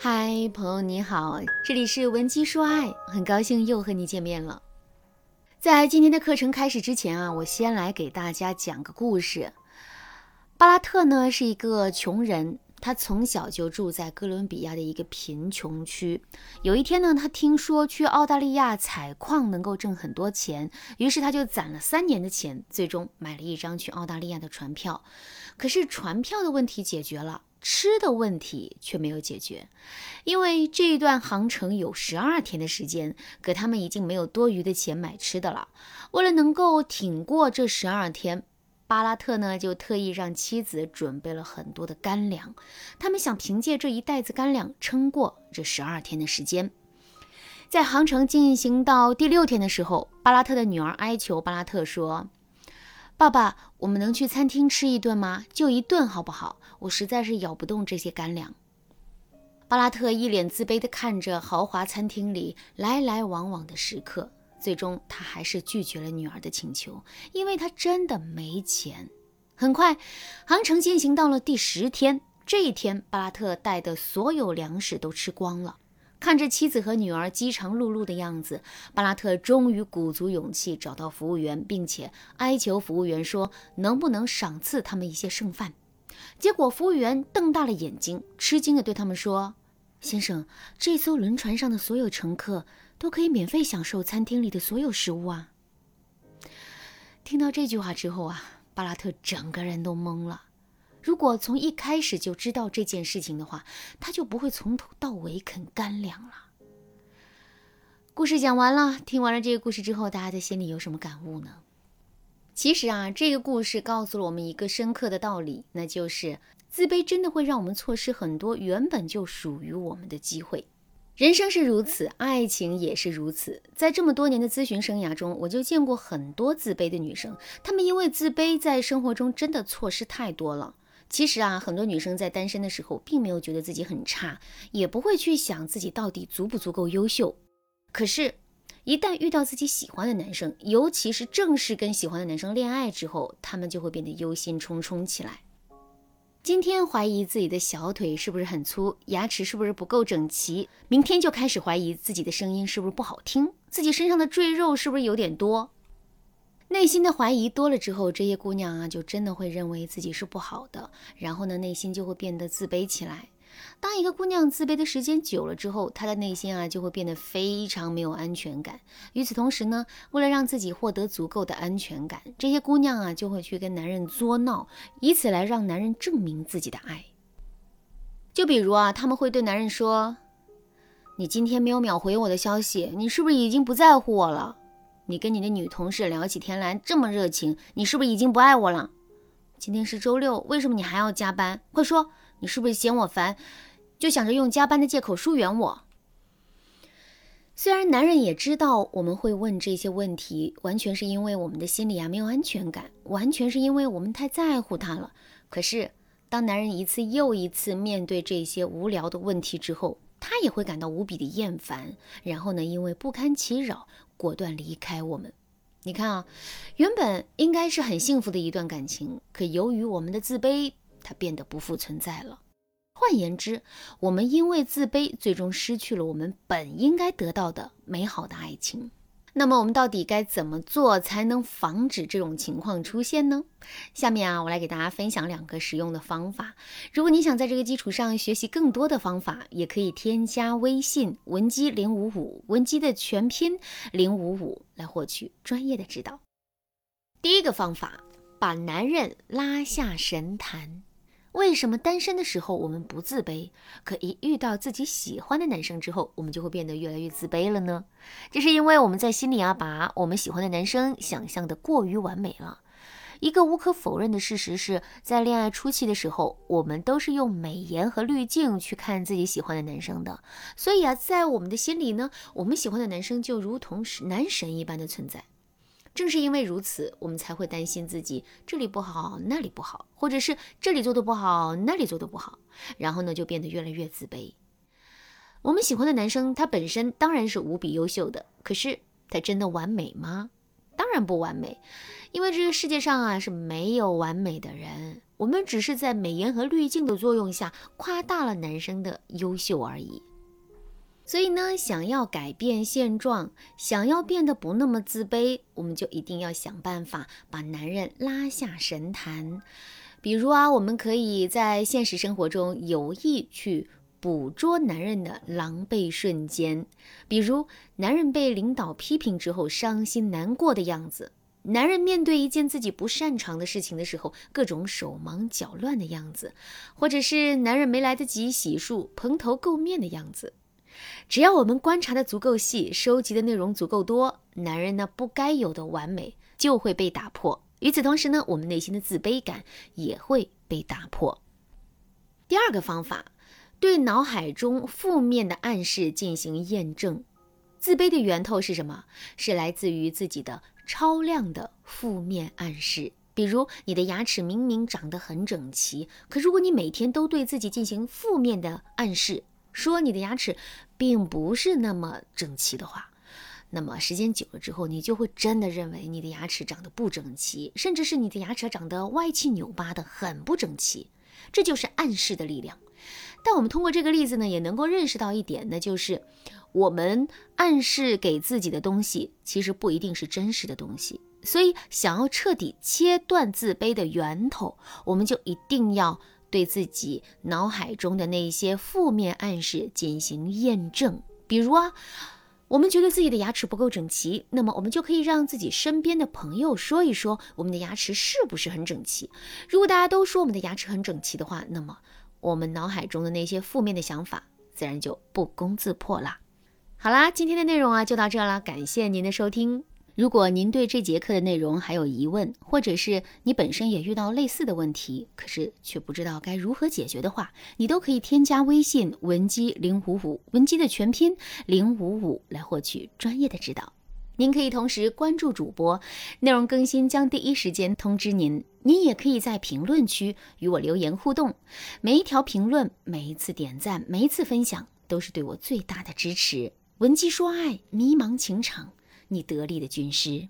嗨，朋友你好，这里是文姬说爱，很高兴又和你见面了。在今天的课程开始之前啊，我先来给大家讲个故事。巴拉特呢是一个穷人，他从小就住在哥伦比亚的一个贫穷区。有一天呢，他听说去澳大利亚采矿能够挣很多钱，于是他就攒了三年的钱，最终买了一张去澳大利亚的船票。可是船票的问题解决了。吃的问题却没有解决，因为这一段航程有十二天的时间，可他们已经没有多余的钱买吃的了。为了能够挺过这十二天，巴拉特呢就特意让妻子准备了很多的干粮，他们想凭借这一袋子干粮撑过这十二天的时间。在航程进行到第六天的时候，巴拉特的女儿哀求巴拉特说。爸爸，我们能去餐厅吃一顿吗？就一顿好不好？我实在是咬不动这些干粮。巴拉特一脸自卑地看着豪华餐厅里来来往往的食客，最终他还是拒绝了女儿的请求，因为他真的没钱。很快，航程进行到了第十天，这一天，巴拉特带的所有粮食都吃光了。看着妻子和女儿饥肠辘辘的样子，巴拉特终于鼓足勇气找到服务员，并且哀求服务员说：“能不能赏赐他们一些剩饭？”结果服务员瞪大了眼睛，吃惊地对他们说：“先生，这艘轮船上的所有乘客都可以免费享受餐厅里的所有食物啊！”听到这句话之后啊，巴拉特整个人都懵了。如果从一开始就知道这件事情的话，他就不会从头到尾啃干粮了。故事讲完了，听完了这个故事之后，大家的心里有什么感悟呢？其实啊，这个故事告诉了我们一个深刻的道理，那就是自卑真的会让我们错失很多原本就属于我们的机会。人生是如此，爱情也是如此。在这么多年的咨询生涯中，我就见过很多自卑的女生，她们因为自卑，在生活中真的错失太多了。其实啊，很多女生在单身的时候，并没有觉得自己很差，也不会去想自己到底足不足够优秀。可是，一旦遇到自己喜欢的男生，尤其是正式跟喜欢的男生恋爱之后，她们就会变得忧心忡忡起来。今天怀疑自己的小腿是不是很粗，牙齿是不是不够整齐，明天就开始怀疑自己的声音是不是不好听，自己身上的赘肉是不是有点多。内心的怀疑多了之后，这些姑娘啊，就真的会认为自己是不好的，然后呢，内心就会变得自卑起来。当一个姑娘自卑的时间久了之后，她的内心啊就会变得非常没有安全感。与此同时呢，为了让自己获得足够的安全感，这些姑娘啊就会去跟男人作闹，以此来让男人证明自己的爱。就比如啊，他们会对男人说：“你今天没有秒回我的消息，你是不是已经不在乎我了？”你跟你的女同事聊起天来这么热情，你是不是已经不爱我了？今天是周六，为什么你还要加班？快说，你是不是嫌我烦，就想着用加班的借口疏远我？虽然男人也知道我们会问这些问题，完全是因为我们的心里啊没有安全感，完全是因为我们太在乎他了。可是，当男人一次又一次面对这些无聊的问题之后，他也会感到无比的厌烦，然后呢，因为不堪其扰。果断离开我们。你看啊，原本应该是很幸福的一段感情，可由于我们的自卑，它变得不复存在了。换言之，我们因为自卑，最终失去了我们本应该得到的美好的爱情。那么我们到底该怎么做才能防止这种情况出现呢？下面啊，我来给大家分享两个实用的方法。如果你想在这个基础上学习更多的方法，也可以添加微信文姬零五五，文姬的全拼零五五，来获取专业的指导。第一个方法，把男人拉下神坛。为什么单身的时候我们不自卑，可一遇到自己喜欢的男生之后，我们就会变得越来越自卑了呢？这是因为我们在心里啊，把我们喜欢的男生想象的过于完美了。一个无可否认的事实是，在恋爱初期的时候，我们都是用美颜和滤镜去看自己喜欢的男生的。所以啊，在我们的心里呢，我们喜欢的男生就如同是男神一般的存在。正是因为如此，我们才会担心自己这里不好，那里不好，或者是这里做的不好，那里做的不好，然后呢，就变得越来越自卑。我们喜欢的男生，他本身当然是无比优秀的，可是他真的完美吗？当然不完美，因为这个世界上啊是没有完美的人。我们只是在美颜和滤镜的作用下夸大了男生的优秀而已。所以呢，想要改变现状，想要变得不那么自卑，我们就一定要想办法把男人拉下神坛。比如啊，我们可以在现实生活中有意去捕捉男人的狼狈瞬间，比如男人被领导批评之后伤心难过的样子，男人面对一件自己不擅长的事情的时候各种手忙脚乱的样子，或者是男人没来得及洗漱蓬头垢面的样子。只要我们观察的足够细，收集的内容足够多，男人呢不该有的完美就会被打破。与此同时呢，我们内心的自卑感也会被打破。第二个方法，对脑海中负面的暗示进行验证。自卑的源头是什么？是来自于自己的超量的负面暗示。比如，你的牙齿明明长得很整齐，可如果你每天都对自己进行负面的暗示，说你的牙齿并不是那么整齐的话，那么时间久了之后，你就会真的认为你的牙齿长得不整齐，甚至是你的牙齿长得歪七扭八的，很不整齐。这就是暗示的力量。但我们通过这个例子呢，也能够认识到一点，那就是我们暗示给自己的东西，其实不一定是真实的东西。所以，想要彻底切断自卑的源头，我们就一定要。对自己脑海中的那些负面暗示进行验证，比如啊，我们觉得自己的牙齿不够整齐，那么我们就可以让自己身边的朋友说一说我们的牙齿是不是很整齐。如果大家都说我们的牙齿很整齐的话，那么我们脑海中的那些负面的想法自然就不攻自破啦。好啦，今天的内容啊就到这了，感谢您的收听。如果您对这节课的内容还有疑问，或者是你本身也遇到类似的问题，可是却不知道该如何解决的话，你都可以添加微信文姬零五五，文姬的全拼零五五来获取专业的指导。您可以同时关注主播，内容更新将第一时间通知您。您也可以在评论区与我留言互动，每一条评论、每一次点赞、每一次分享，都是对我最大的支持。文姬说爱，迷茫情场。你得力的军师。